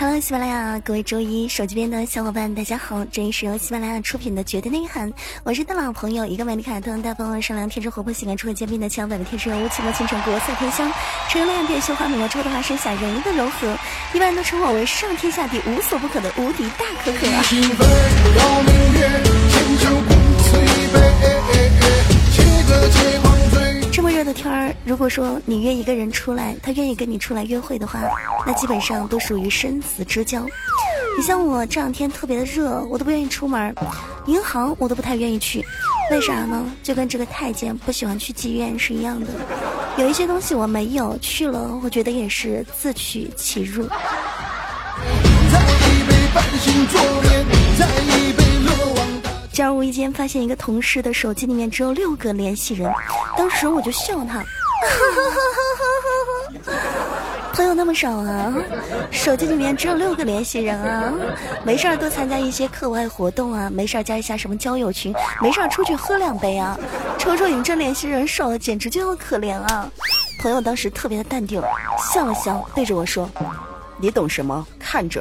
Hello，喜马拉雅各位周一手机边的小伙伴，大家好！这里是由喜马拉雅出品的《绝对内涵》，我是的老朋友，一个美丽卡通、大方、善良、天真、活泼、性感、出位嘉宾的千百的天使人物，情歌倾城、国色天香，成亮变绣花美貌之后的化身，下人一的柔和，一般都称我为上天下地无所不可的无敌大可可。这么热的天儿，如果说你约一个人出来，他愿意跟你出来约会的话，那基本上都属于生死之交。你像我这两天特别的热，我都不愿意出门，银行我都不太愿意去，为啥呢？就跟这个太监不喜欢去妓院是一样的。有一些东西我没有去了，我觉得也是自取其辱。今儿无意间发现一个同事的手机里面只有六个联系人，当时我就笑他，朋友那么少啊，手机里面只有六个联系人啊，没事儿多参加一些课外活动啊，没事儿加一下什么交友群，没事儿出去喝两杯啊，瞅瞅你这联系人少的简直就要可怜啊！朋友当时特别的淡定，笑了笑，对着我说：“你懂什么？看着。”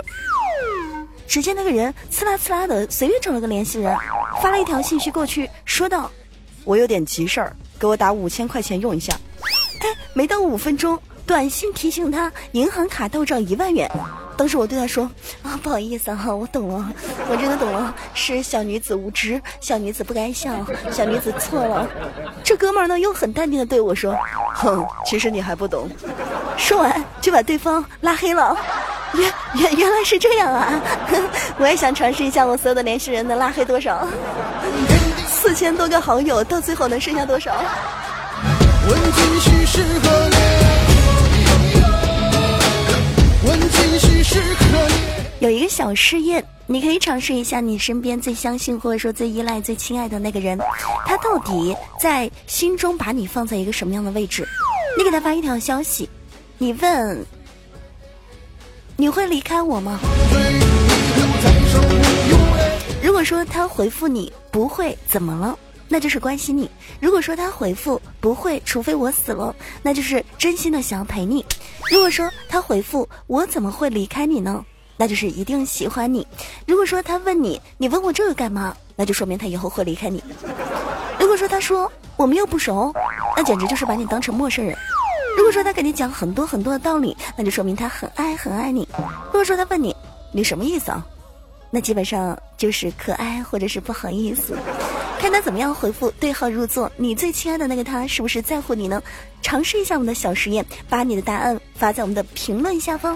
只见那个人呲啦呲啦的随便找了个联系人，发了一条信息过去，说道：“我有点急事儿，给我打五千块钱用一下。”哎，没到五分钟，短信提醒他银行卡到账一万元。当时我对他说：“啊，不好意思哈，我懂了，我真的懂了，是小女子无知，小女子不该笑，小女子错了。”这哥们儿呢又很淡定的对我说：“哼，其实你还不懂。”说完就把对方拉黑了。原原原来是这样啊！我也想尝试一下，我所有的联系人能拉黑多少？四千多个好友，到最后能剩下多少？有一个小试验，你可以尝试一下，你身边最相信或者说最依赖、最亲爱的那个人，他到底在心中把你放在一个什么样的位置？你给他发一条消息，你问。你会离开我吗？如果说他回复你不会，怎么了？那就是关心你。如果说他回复不会，除非我死了，那就是真心的想要陪你。如果说他回复我怎么会离开你呢？那就是一定喜欢你。如果说他问你你问我这个干嘛？那就说明他以后会离开你。如果说他说我们又不熟，那简直就是把你当成陌生人。如果说他给你讲很多很多的道理，那就说明他很爱很爱你。如果说他问你你什么意思啊，那基本上就是可爱或者是不好意思，看他怎么样回复。对号入座，你最亲爱的那个他是不是在乎你呢？尝试一下我们的小实验，把你的答案发在我们的评论下方。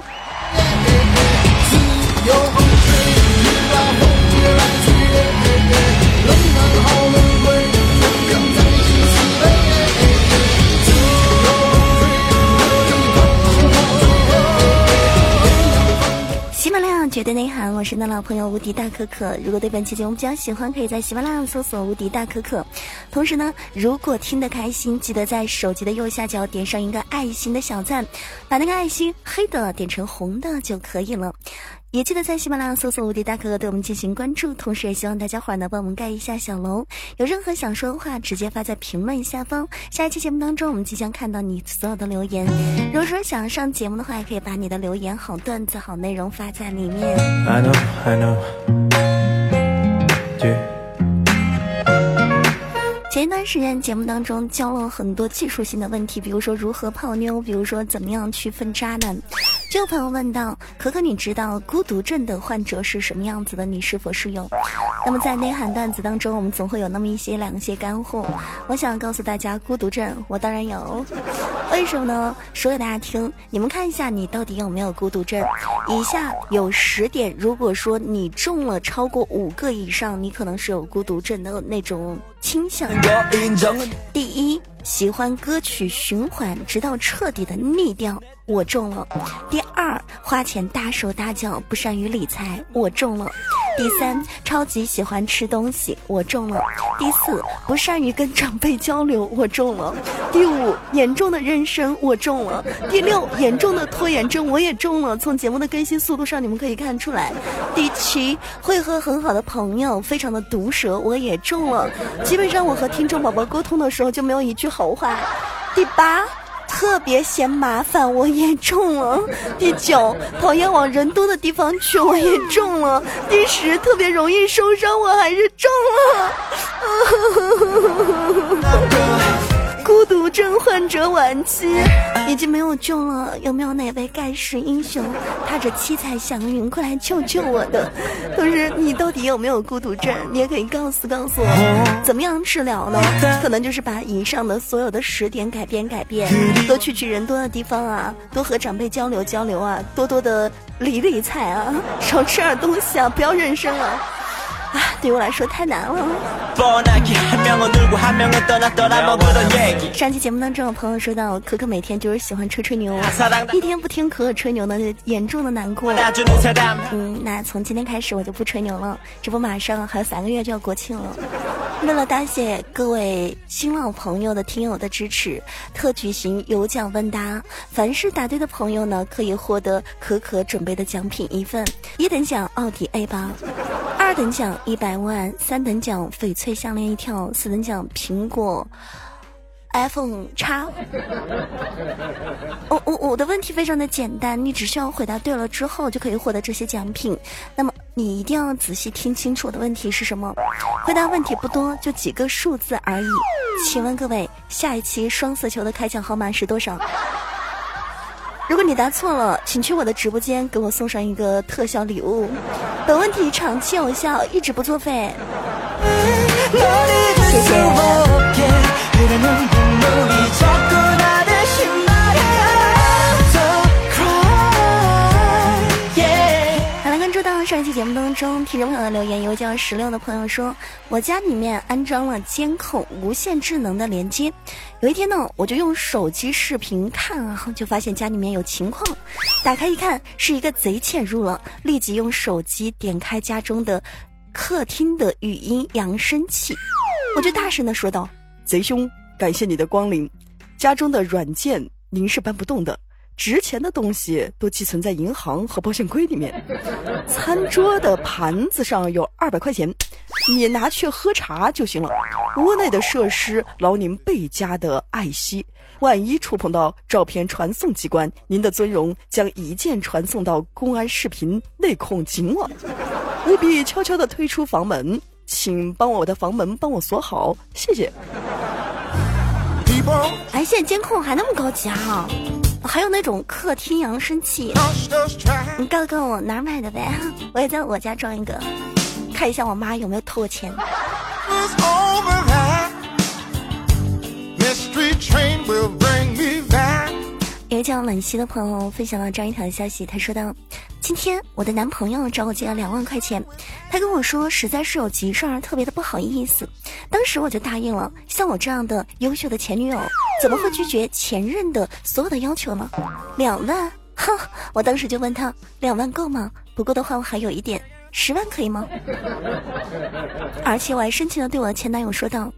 绝对内涵，我是你的老朋友无敌大可可。如果对本期节目比较喜欢，可以在喜马拉雅搜索“无敌大可可”。同时呢，如果听得开心，记得在手机的右下角点上一个爱心的小赞，把那个爱心黑的点成红的就可以了。也记得在喜马拉雅搜索“无敌大哥哥”对我们进行关注，同时也希望大家伙儿能帮我们盖一下小楼。有任何想说的话，直接发在评论下方。下一期节目当中，我们即将看到你所有的留言。如果说想要上节目的话，也可以把你的留言、好段子、好内容发在里面。I know, I know. 段时间节目当中教了很多技术性的问题，比如说如何泡妞，比如说怎么样去分渣男。就有朋友问到：“可可，你知道孤独症的患者是什么样子的？你是否是有？”那么在内涵段子当中，我们总会有那么一些两些干货。我想告诉大家，孤独症我当然有。为什么呢？说给大家听。你们看一下，你到底有没有孤独症？以下有十点，如果说你中了超过五个以上，你可能是有孤独症的那种。倾向。第一，喜欢歌曲循环，直到彻底的腻掉。我中了。第二，花钱大手大脚，不善于理财。我中了。第三，超级喜欢吃东西。我中了。第四，不善于跟长辈交流。我中了。第五，严重的妊娠。我中了。第六，严重的拖延症。我也中了。从节目的更新速度上，你们可以看出来。第七，会和很好的朋友，非常的毒舌。我也中了。基本上我和听众宝宝沟通的时候就没有一句好话。第八。特别嫌麻烦，我也中了。第九，讨厌往人多的地方去，我也中了。第十，特别容易受伤，我还是中了。症患者晚期已经没有救了，有没有哪位盖世英雄踏着七彩祥云过来救救我的？同时你到底有没有孤独症？你也可以告诉告诉我，怎么样治疗呢？可能就是把以上的所有的十点改变改变，多去去人多的地方啊，多和长辈交流交流啊，多多的理理财啊，少吃点东西啊，不要认生了。啊，啊对我来说太难了。上期节目当中，有朋友说到可可每天就是喜欢吹吹牛，一天不听可可吹牛呢，就严重的难过。嗯，那从今天开始我就不吹牛了。这不马上还有三个月就要国庆了，为了答谢各位新老朋友的听友的支持，特举行有奖问答，凡是答对的朋友呢，可以获得可可准备的奖品一份，一等奖奥迪 A 八，二等奖。一百万，三等奖翡翠项链一条，四等奖苹果 iPhone 叉。我我我的问题非常的简单，你只需要回答对了之后就可以获得这些奖品。那么你一定要仔细听清楚我的问题是什么？回答问题不多，就几个数字而已。请问各位，下一期双色球的开奖号码是多少？如果你答错了，请去我的直播间给我送上一个特效礼物。本问题长期有效，一直不作废。中，听众朋友的留言，有叫十六的朋友说，我家里面安装了监控，无线智能的连接。有一天呢，我就用手机视频看啊，就发现家里面有情况。打开一看，是一个贼潜入了，立即用手机点开家中的客厅的语音扬声器，我就大声的说道：“贼兄，感谢你的光临，家中的软件您是搬不动的。”值钱的东西都寄存在银行和保险柜里面。餐桌的盘子上有二百块钱，你拿去喝茶就行了。屋内的设施劳您倍加的爱惜。万一触碰到照片传送机关，您的尊容将一键传送到公安视频内控警网。务必悄悄的推出房门，请帮我的房门帮我锁好，谢谢。哎，现在监控还那么高级啊！还有那种客厅扬声器，你告诉告诉我哪儿买的呗？我也在我家装一个，看一下我妈有没有偷我钱。有一叫冷溪的朋友分享了这样一条消息，他说道：“今天我的男朋友找我借了两万块钱，他跟我说实在是有急事儿，特别的不好意思。当时我就答应了。像我这样的优秀的前女友，怎么会拒绝前任的所有的要求呢？两万，哼！我当时就问他，两万够吗？不够的话，我还有一点，十万可以吗？而且我还深情的对我的前男友说道，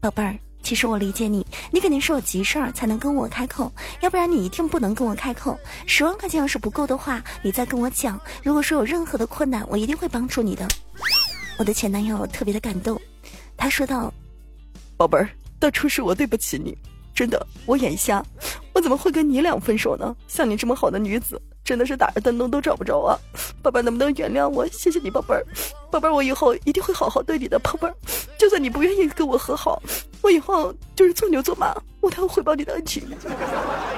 宝贝儿。”其实我理解你，你肯定是有急事儿才能跟我开口，要不然你一定不能跟我开口。十万块钱要是不够的话，你再跟我讲。如果说有任何的困难，我一定会帮助你的。我的前男友特别的感动，他说道：“宝贝儿，当初是我对不起你，真的，我眼瞎，我怎么会跟你俩分手呢？像你这么好的女子。”真的是打着灯笼都找不着啊！宝贝，能不能原谅我？谢谢你，宝贝儿，宝贝儿，我以后一定会好好对你的，宝贝儿。就算你不愿意跟我和好，我以后就是做牛做马，我都要回报你的恩情。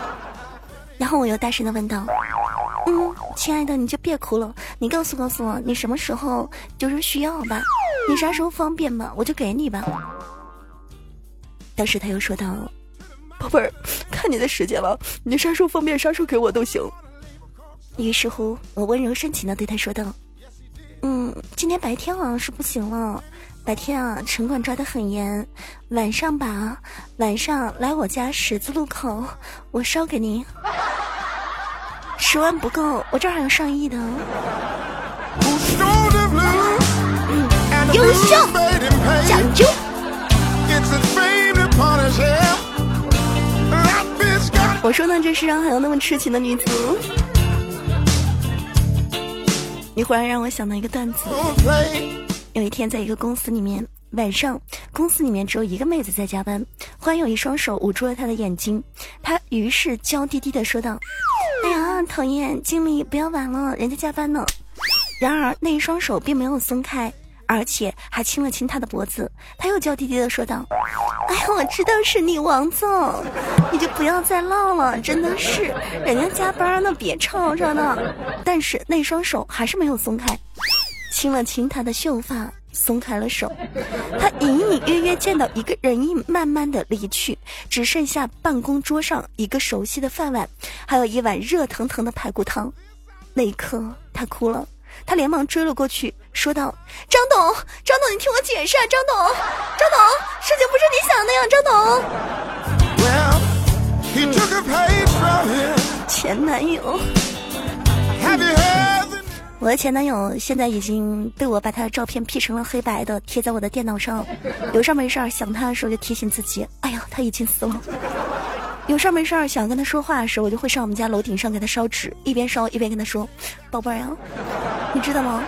然后我又大声的问道：“嗯，亲爱的，你就别哭了，你告诉告诉我，你什么时候就是需要吧？你啥时候方便吧，我就给你吧。”当时他又说道：“宝贝儿，看你的时间了，你啥时候方便，啥时候给我都行。”于是乎，我温柔深情的对他说道：“嗯，今天白天啊是不行了，白天啊城管抓得很严，晚上吧，晚上来我家十字路口，我烧给您。十万不够，我这儿还有上亿的。优秀，讲究。我说呢，这世上还有那么痴情的女子。”你忽然让我想到一个段子。有一天，在一个公司里面，晚上公司里面只有一个妹子在加班，忽然有一双手捂住了她的眼睛，她于是娇滴滴的说道：“哎呀，讨厌，经理不要玩了，人家加班呢。”然而那一双手并没有松开。而且还亲了亲他的脖子，他又娇滴滴的说道：“哎呀，我知道是你，王总，你就不要再唠了，真的是，人家加班呢，别吵着呢。”但是那双手还是没有松开，亲了亲他的秀发，松开了手，他隐隐约约见到一个人影慢慢的离去，只剩下办公桌上一个熟悉的饭碗，还有一碗热腾腾的排骨汤。那一刻，他哭了。他连忙追了过去，说道：“张董，张董，你听我解释啊，张董，张董，事情不是你想的呀，张董。”前男友，我的前男友现在已经被我把他的照片 P 成了黑白的，贴在我的电脑上。有事没事想他的时候就提醒自己：“哎呀，他已经死了。”有事儿没事儿想跟他说话的时候，我就会上我们家楼顶上给他烧纸，一边烧一边跟他说：“宝贝儿呀。”你知道吗？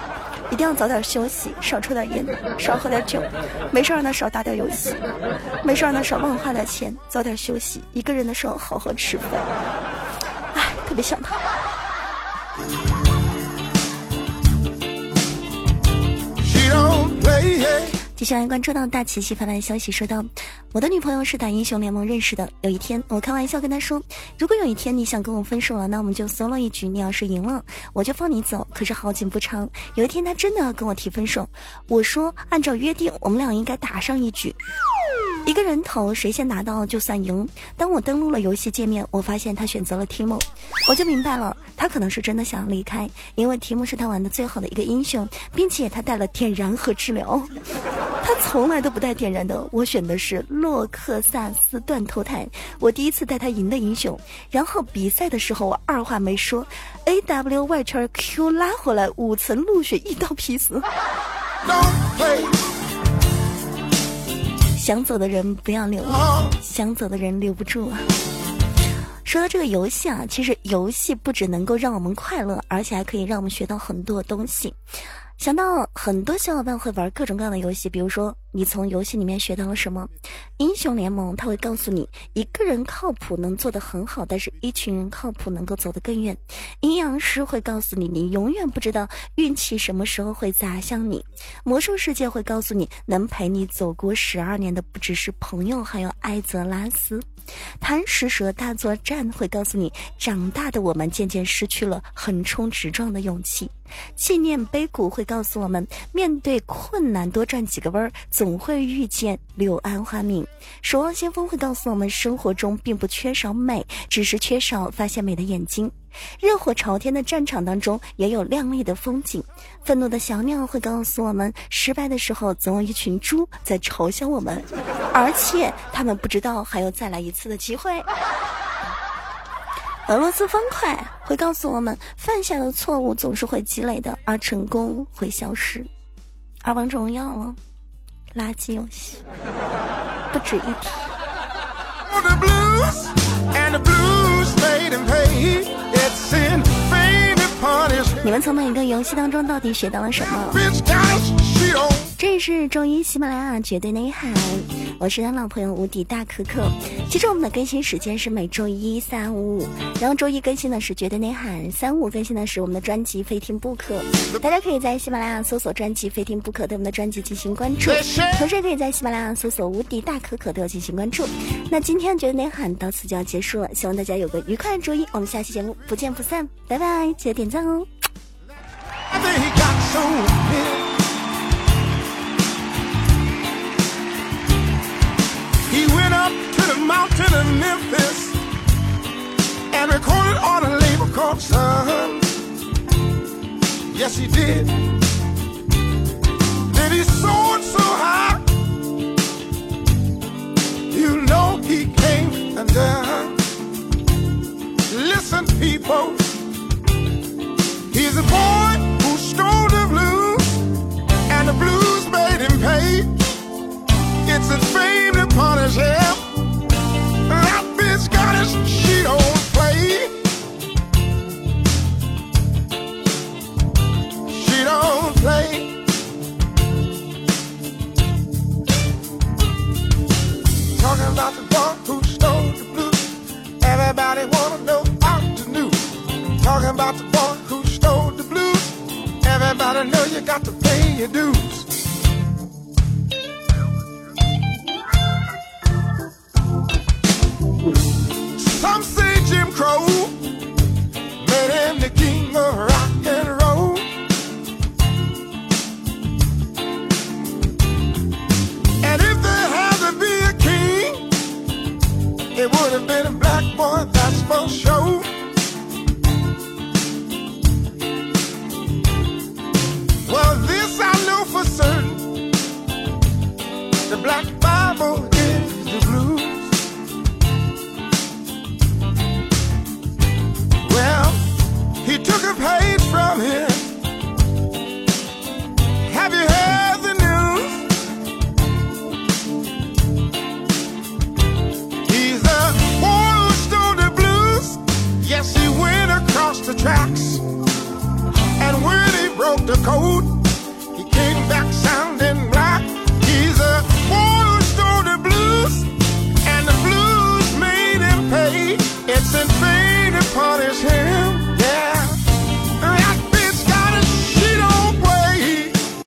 一定要早点休息，少抽点烟，少喝点酒，没事儿呢少打点游戏，没事儿呢少乱花点钱，早点休息。一个人的时候好好吃饭。哎，特别想他。接下来关注到大琪琪发来的消息，说道：“我的女朋友是打英雄联盟认识的。有一天，我开玩笑跟她说，如果有一天你想跟我分手了，那我们就 solo 一局。你要是赢了，我就放你走。可是好景不长，有一天她真的要跟我提分手。我说，按照约定，我们俩应该打上一局。”一个人头谁先拿到就算赢。当我登录了游戏界面，我发现他选择了提莫，我就明白了，他可能是真的想要离开，因为提莫是他玩的最好的一个英雄，并且他带了点燃和治疗，他从来都不带点燃的。我选的是洛克萨斯断头台，我第一次带他赢的英雄。然后比赛的时候，我二话没说，A W 外圈 Q 拉回来，五层露血一刀劈死。想走的人不要留，想走的人留不住啊。说到这个游戏啊，其实游戏不只能够让我们快乐，而且还可以让我们学到很多东西。想到很多小伙伴会玩各种各样的游戏，比如说你从游戏里面学到了什么？英雄联盟它会告诉你，一个人靠谱能做得很好，但是一群人靠谱能够走得更远。阴阳师会告诉你，你永远不知道运气什么时候会砸向你。魔兽世界会告诉你，能陪你走过十二年的不只是朋友，还有艾泽拉斯。贪食蛇大作战会告诉你，长大的我们渐渐失去了横冲直撞的勇气。纪念碑谷会告诉我们，面对困难多转几个弯儿，总会遇见柳暗花明。守望先锋会告诉我们，生活中并不缺少美，只是缺少发现美的眼睛。热火朝天的战场当中，也有亮丽的风景。愤怒的小鸟会告诉我们，失败的时候总有一群猪在嘲笑我们，而且他们不知道还有再来一次的机会。俄罗斯方块会告诉我们，犯下的错误总是会积累的，而成功会消失。而王者荣耀了，垃圾游戏，不值一提。你们从每一个游戏当中到底学到了什么？这是周一喜马拉雅绝对内涵，我是他老朋友无敌大可可。其实我们的更新时间是每周一、三、五五，然后周一更新的是绝对内涵，三五更新的是我们的专辑非听不可。大家可以在喜马拉雅搜索专辑非听不可，对我们的专辑进行关注，同时也可以在喜马拉雅搜索无敌大可可，对我进行关注。那今天绝对内涵到此就要结束了，希望大家有个愉快的周一，我们下期节目不见不散，拜拜，记得点赞哦。Mountain of Memphis and recorded on a label called Sun. Yes, he did. Then he soared so high, you know he came undone. Listen, people, he's a boy who stole the blues, and the blues made him pay. It's a fame to punish him. about the boy who stole the blues. Everybody know you got to pay your dues.